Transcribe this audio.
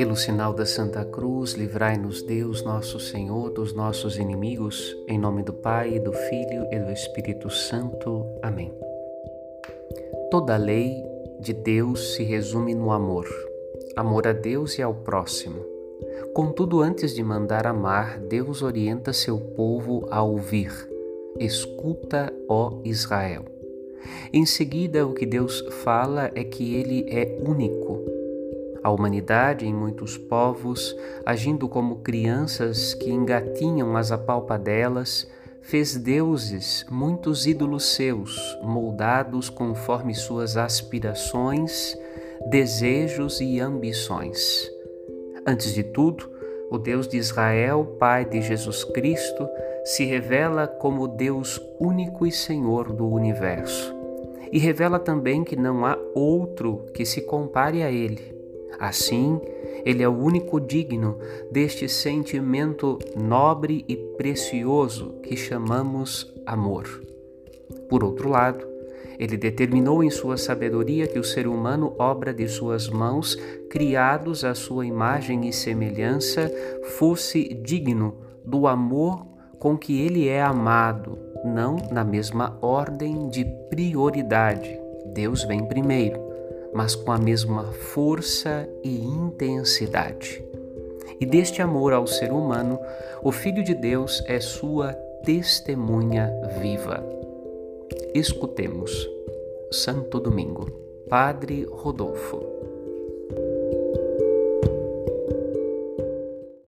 Pelo sinal da Santa Cruz, livrai-nos Deus, nosso Senhor, dos nossos inimigos, em nome do Pai, do Filho e do Espírito Santo. Amém. Toda a lei de Deus se resume no amor, amor a Deus e ao próximo. Contudo, antes de mandar amar, Deus orienta seu povo a ouvir. Escuta, ó Israel. Em seguida, o que Deus fala é que ele é único a humanidade, em muitos povos, agindo como crianças que engatinham as apalpadelas, fez deuses, muitos ídolos seus, moldados conforme suas aspirações, desejos e ambições. Antes de tudo, o Deus de Israel, Pai de Jesus Cristo, se revela como Deus único e Senhor do universo. E revela também que não há outro que se compare a Ele Assim, ele é o único digno deste sentimento nobre e precioso que chamamos amor. Por outro lado, ele determinou em sua sabedoria que o ser humano, obra de suas mãos, criados à sua imagem e semelhança, fosse digno do amor com que ele é amado, não na mesma ordem de prioridade. Deus vem primeiro mas com a mesma força e intensidade. E deste amor ao ser humano, o Filho de Deus é sua testemunha viva. Escutemos. Santo Domingo, Padre Rodolfo.